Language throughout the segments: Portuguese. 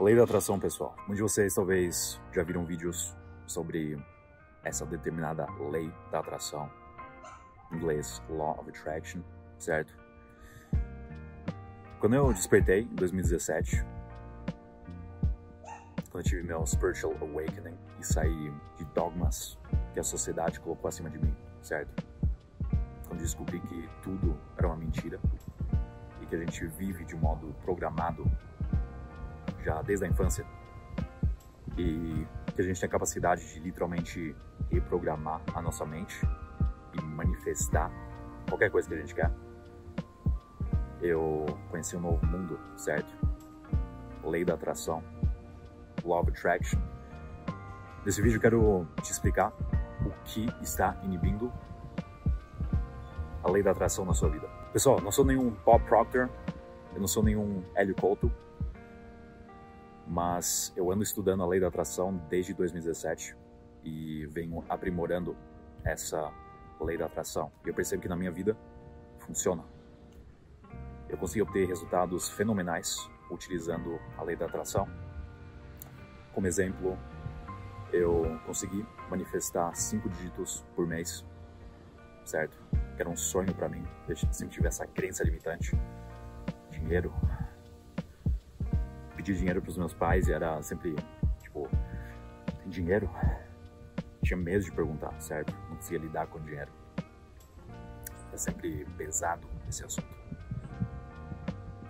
Lei da atração, pessoal. Muitos de vocês talvez já viram vídeos sobre essa determinada lei da atração, em inglês Law of Attraction, certo? Quando eu despertei em 2017, quando eu tive meu spiritual awakening e saí de dogmas que a sociedade colocou acima de mim, certo? Quando descobri que tudo era uma mentira e que a gente vive de modo programado já desde a infância e que a gente tem a capacidade de literalmente reprogramar a nossa mente e manifestar qualquer coisa que a gente quer. Eu conheci um novo mundo, certo? Lei da atração, Law of Attraction. Nesse vídeo eu quero te explicar o que está inibindo a lei da atração na sua vida. Pessoal, não sou nenhum Bob Proctor, eu não sou nenhum Hélio Couto, mas eu ando estudando a lei da atração desde 2017 e venho aprimorando essa lei da atração. E eu percebo que na minha vida funciona. Eu consegui obter resultados fenomenais utilizando a lei da atração. Como exemplo, eu consegui manifestar cinco dígitos por mês, certo? Era um sonho para mim. Eu sempre tive essa crença limitante. Dinheiro, pedir dinheiro para os meus pais e era sempre, tipo, tem dinheiro? Tinha medo de perguntar, certo? Não conseguia lidar com dinheiro. É sempre pesado esse assunto.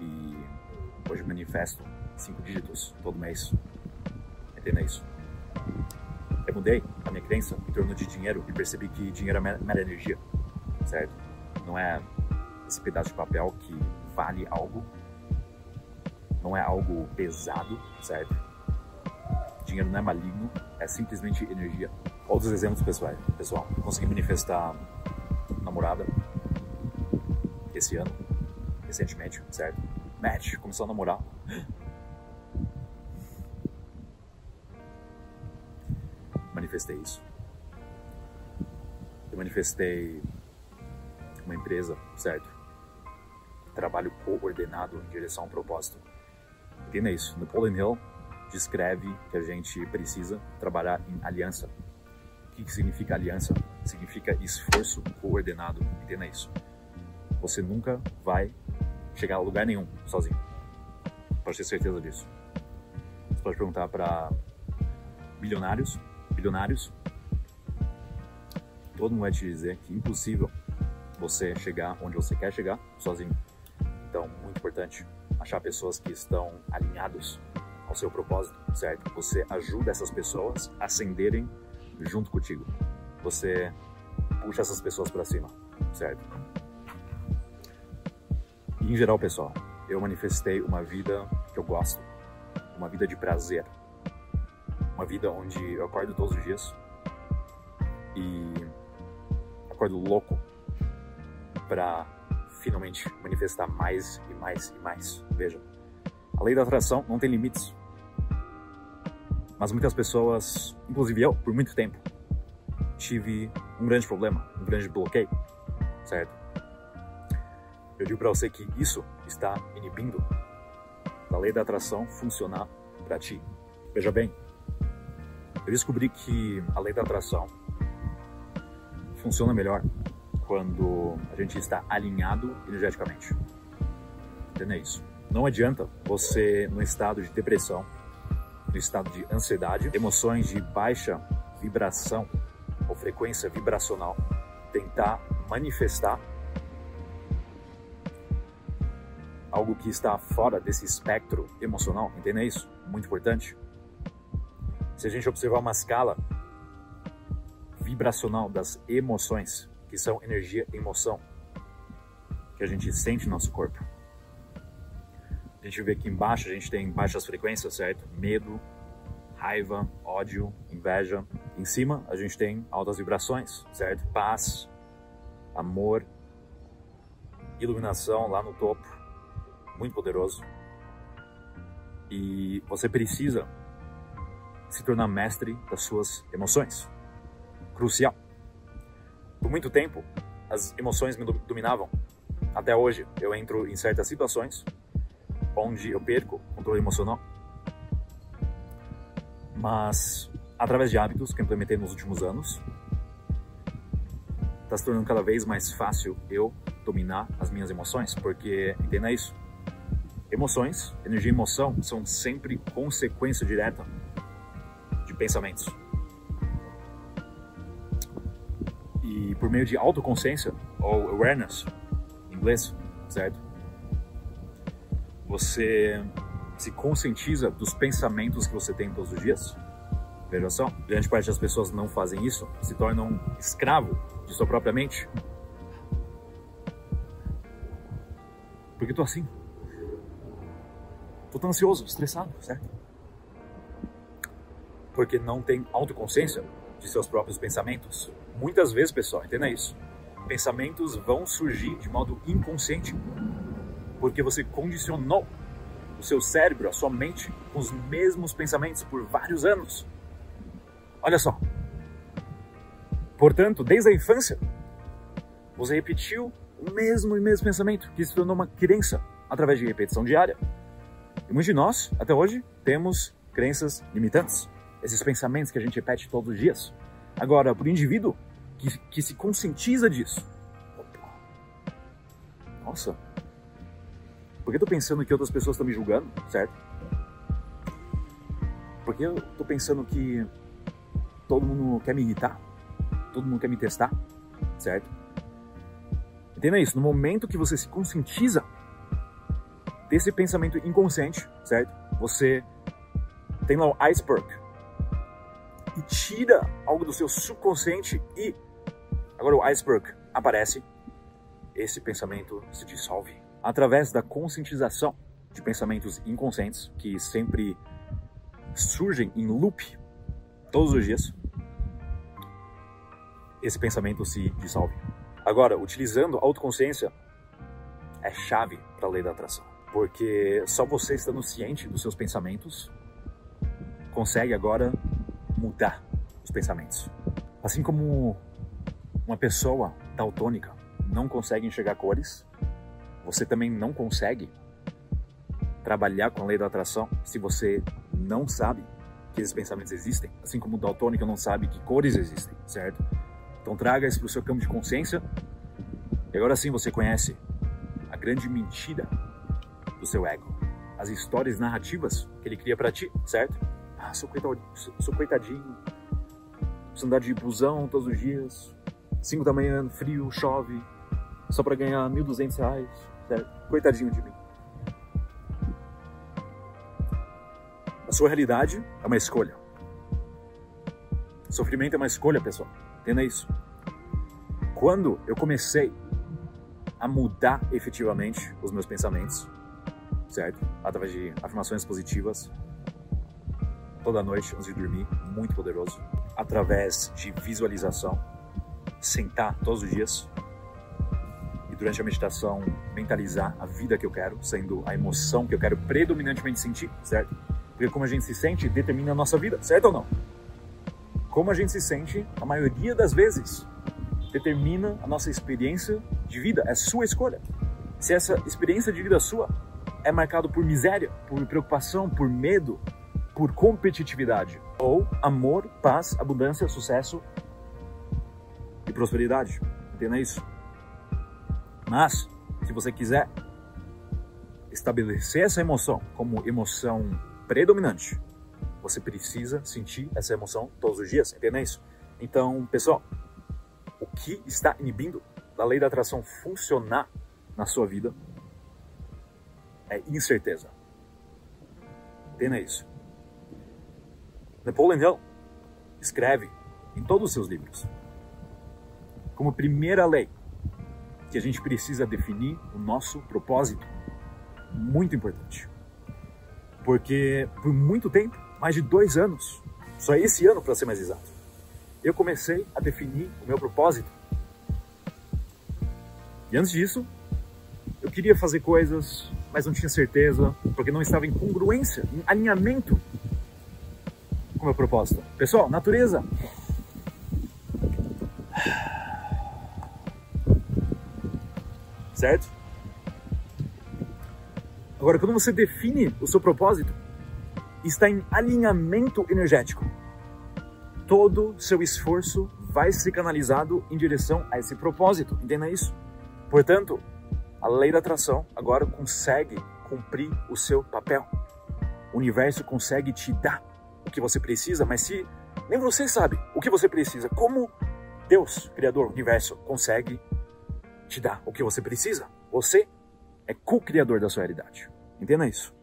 E hoje manifesto cinco dígitos todo mês. Entenda isso. Eu mudei a minha crença em torno de dinheiro e percebi que dinheiro é mera energia, certo? Não é esse pedaço de papel que vale algo não é algo pesado, certo? Dinheiro não é maligno, é simplesmente energia. Outros exemplos pessoais, pessoal, consegui manifestar namorada esse ano, recentemente, certo? Match, começou a namorar. Manifestei isso. Eu manifestei uma empresa, certo? Trabalho coordenado em direção a um propósito Entenda isso. Napoleon Hill descreve que a gente precisa trabalhar em aliança. O que, significa aliança? Significa esforço coordenado. Entenda isso. Você nunca vai chegar a lugar nenhum sozinho. Pode ter certeza disso. Você pode perguntar para bilionários, bilionários. Todo mundo vai te dizer que é impossível você chegar onde você quer chegar sozinho. Então, muito importante achar pessoas que estão alinhados ao seu propósito, certo? Você ajuda essas pessoas a ascenderem junto contigo. Você puxa essas pessoas para cima, certo? E, em geral, pessoal, eu manifestei uma vida que eu gosto, uma vida de prazer, uma vida onde eu acordo todos os dias e acordo louco para finalmente manifestar mais e mais e mais. Veja, a lei da atração não tem limites. Mas muitas pessoas, inclusive eu, por muito tempo, tive um grande problema, um grande bloqueio, certo? Eu digo para você que isso está inibindo a lei da atração funcionar para ti. Veja bem, eu descobri que a lei da atração funciona melhor quando a gente está alinhado energeticamente. Entenda isso. Não adianta você, no estado de depressão, no estado de ansiedade, emoções de baixa vibração ou frequência vibracional, tentar manifestar algo que está fora desse espectro emocional. Entenda isso? Muito importante. Se a gente observar uma escala vibracional das emoções, que são energia e emoção que a gente sente no nosso corpo. A gente vê que embaixo a gente tem baixas frequências, certo? Medo, raiva, ódio, inveja. Em cima a gente tem altas vibrações, certo? Paz, amor, iluminação lá no topo, muito poderoso. E você precisa se tornar mestre das suas emoções. Crucial. Por muito tempo, as emoções me dominavam. Até hoje, eu entro em certas situações onde eu perco o controle emocional Mas, através de hábitos que eu implementei nos últimos anos, está se tornando cada vez mais fácil eu dominar as minhas emoções, porque, entenda isso, emoções, energia e emoção são sempre consequência direta de pensamentos. Por meio de autoconsciência, ou awareness, em inglês, certo? Você se conscientiza dos pensamentos que você tem todos os dias. Veja só, grande parte das pessoas não fazem isso, se tornam escravo de sua própria mente. Porque eu tô assim. Tô tão ansioso, estressado, certo? Porque não tem autoconsciência de seus próprios pensamentos. Muitas vezes, pessoal, entenda isso. Pensamentos vão surgir de modo inconsciente porque você condicionou o seu cérebro, a sua mente, com os mesmos pensamentos por vários anos. Olha só. Portanto, desde a infância, você repetiu o mesmo e mesmo pensamento, que se tornou uma crença através de repetição diária. E muitos de nós, até hoje, temos crenças limitantes. Esses pensamentos que a gente repete todos os dias. Agora, para o indivíduo que, que se conscientiza disso, nossa, por que eu tô pensando que outras pessoas estão me julgando, certo? Por que eu tô pensando que todo mundo quer me irritar? Todo mundo quer me testar, certo? Entenda isso, no momento que você se conscientiza desse pensamento inconsciente, certo? Você tem lá o iceberg e tira algo do seu subconsciente e agora o iceberg aparece, esse pensamento se dissolve através da conscientização de pensamentos inconscientes que sempre surgem em loop todos os dias, esse pensamento se dissolve. Agora, utilizando a autoconsciência é chave para a lei da atração, porque só você estando ciente dos seus pensamentos consegue agora mudar os pensamentos. Assim como uma pessoa daltônica não consegue enxergar cores, você também não consegue trabalhar com a lei da atração se você não sabe que esses pensamentos existem, assim como o daltônico não sabe que cores existem, certo? Então traga isso para o seu campo de consciência e agora sim você conhece a grande mentira do seu ego, as histórias narrativas que ele cria para ti, certo? Ah, sou, coitadinho, sou coitadinho, preciso andar de busão todos os dias, 5 da manhã, frio, chove, só para ganhar 1.200 reais. Coitadinho de mim. A sua realidade é uma escolha. Sofrimento é uma escolha, pessoal. Entenda isso. Quando eu comecei a mudar efetivamente os meus pensamentos, certo? Através de afirmações positivas, toda noite antes de dormir, muito poderoso. Através de visualização, sentar todos os dias, durante a meditação mentalizar a vida que eu quero, sendo a emoção que eu quero predominantemente sentir, certo? Porque como a gente se sente determina a nossa vida, certo ou não? Como a gente se sente, a maioria das vezes, determina a nossa experiência de vida, é sua escolha. Se essa experiência de vida sua é marcada por miséria, por preocupação, por medo, por competitividade, ou amor, paz, abundância, sucesso e prosperidade. Entenda isso? Mas, se você quiser estabelecer essa emoção como emoção predominante, você precisa sentir essa emoção todos os dias, entenda isso? Então, pessoal, o que está inibindo da lei da atração funcionar na sua vida é incerteza. Entenda isso. Napoleon Hill escreve em todos os seus livros como primeira lei que a gente precisa definir o nosso propósito. Muito importante. Porque por muito tempo, mais de dois anos, só esse ano para ser mais exato, eu comecei a definir o meu propósito. E antes disso, eu queria fazer coisas, mas não tinha certeza, porque não estava em congruência, em alinhamento com o meu propósito. Pessoal, natureza, certo? Agora, quando você define o seu propósito está em alinhamento energético, todo seu esforço vai ser canalizado em direção a esse propósito. Entenda isso? Portanto, a lei da atração agora consegue cumprir o seu papel. O universo consegue te dar o que você precisa, mas se nem você sabe o que você precisa, como Deus, Criador, Universo, consegue te dar o que você precisa? Você é co-criador da sua realidade. Entenda isso.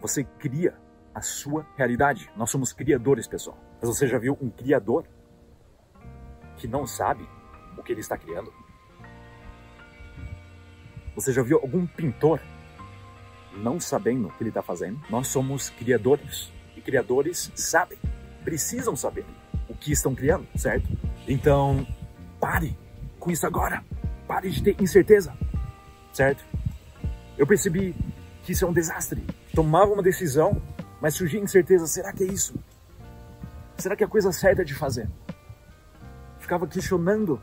Você cria a sua realidade. Nós somos criadores, pessoal. Mas você já viu um criador que não sabe o que ele está criando? Você já viu algum pintor não sabendo o que ele está fazendo? Nós somos criadores. E criadores sabem, precisam saber o que estão criando, certo? Então, pare com isso agora. Pare de ter incerteza, certo? Eu percebi que isso é um desastre. Tomava uma decisão, mas surgia incerteza: será que é isso? Será que é a coisa certa de fazer? Ficava questionando,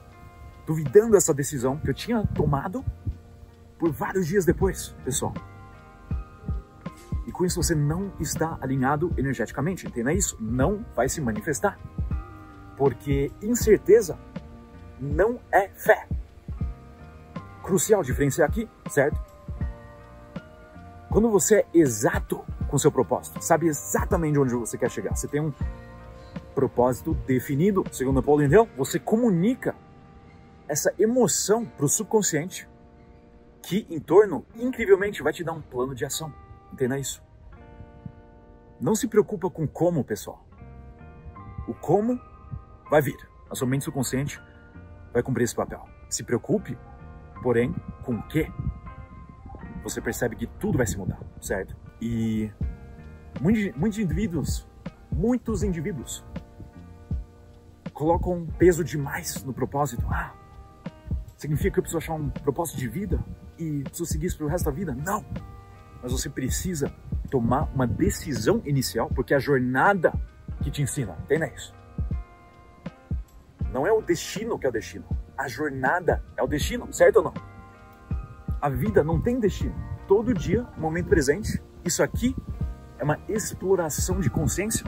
duvidando dessa decisão que eu tinha tomado por vários dias depois, pessoal. E com isso você não está alinhado energeticamente, entenda isso? Não vai se manifestar. Porque incerteza não é fé. Crucial diferenciar aqui, certo? Quando você é exato com seu propósito, sabe exatamente onde você quer chegar, você tem um propósito definido, segundo Paulo Hill, você comunica essa emoção para o subconsciente que em torno, incrivelmente, vai te dar um plano de ação. Entenda isso. Não se preocupa com como, pessoal. O como vai vir. A sua mente subconsciente vai cumprir esse papel. Se preocupe, porém, com o que você percebe que tudo vai se mudar, certo? E muitos, muitos indivíduos, muitos indivíduos colocam peso demais no propósito. Ah, significa que eu preciso achar um propósito de vida e preciso seguir isso pro resto da vida? Não! Mas você precisa tomar uma decisão inicial, porque é a jornada que te ensina, entenda isso. Não é o destino que é o destino, a jornada é o destino, certo ou não? A vida não tem destino. Todo dia, momento presente, isso aqui é uma exploração de consciência.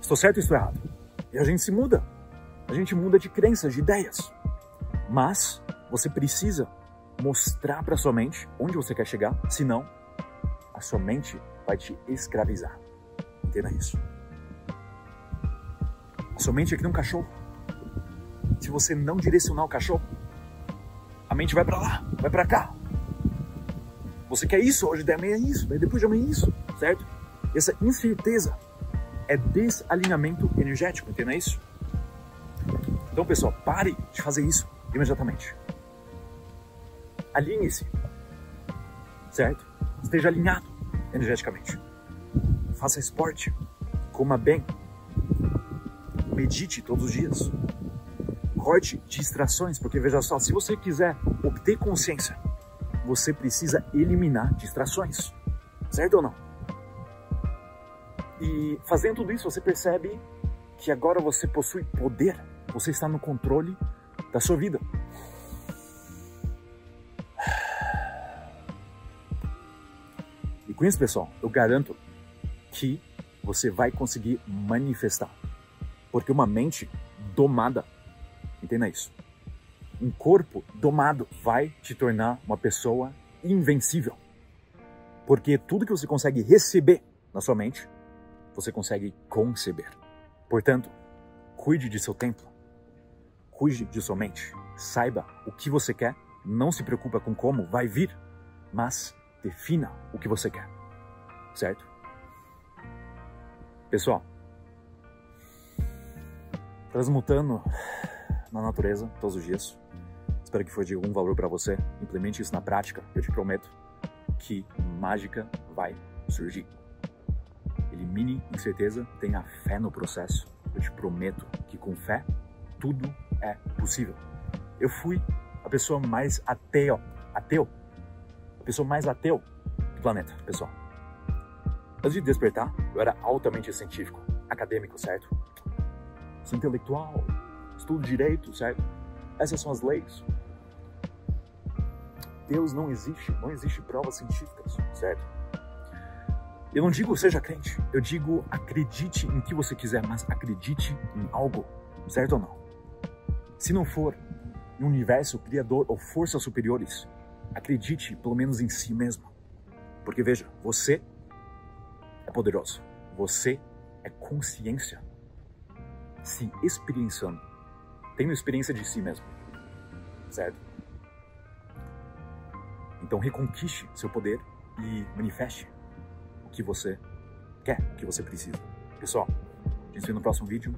Estou certo ou estou errado? E a gente se muda. A gente muda de crenças, de ideias. Mas você precisa mostrar para sua mente onde você quer chegar, senão a sua mente vai te escravizar. Entenda isso. A sua mente é que nem um cachorro. Se você não direcionar o cachorro, a mente vai para lá, vai para cá. Você quer isso hoje, daí amanhã é isso, depois de amanhã é isso, certo? Essa incerteza é desalinhamento energético, entenda isso? Então, pessoal, pare de fazer isso imediatamente. Alinhe-se, certo? Esteja alinhado energeticamente. Faça esporte, coma bem, medite todos os dias, corte distrações, porque veja só, se você quiser obter consciência, você precisa eliminar distrações, certo ou não? E fazendo tudo isso, você percebe que agora você possui poder, você está no controle da sua vida. E com isso, pessoal, eu garanto que você vai conseguir manifestar. Porque uma mente domada Entenda isso. Um corpo domado vai te tornar uma pessoa invencível. Porque tudo que você consegue receber na sua mente, você consegue conceber. Portanto, cuide de seu tempo. Cuide de sua mente. Saiba o que você quer. Não se preocupa com como vai vir, mas defina o que você quer. Certo? Pessoal, transmutando na natureza todos os dias. Espero que foi de algum valor para você. Implemente isso na prática. Eu te prometo que mágica vai surgir. Elimine incerteza, tenha fé no processo. Eu te prometo que com fé tudo é possível. Eu fui a pessoa mais ateu, ateu, a pessoa mais ateu do planeta, pessoal. Antes de despertar, eu era altamente científico, acadêmico, certo? Sou intelectual, estudo direito, certo? Essas são as leis. Deus não existe, não existe provas científicas, certo? Eu não digo seja crente, eu digo acredite em que você quiser, mas acredite em algo, certo ou não? Se não for um universo criador ou forças superiores, acredite pelo menos em si mesmo. Porque veja, você é poderoso. Você é consciência se experienciando, tendo experiência de si mesmo, certo? Então reconquiste seu poder e manifeste o que você quer, o que você precisa. Pessoal, a gente se vê no próximo vídeo.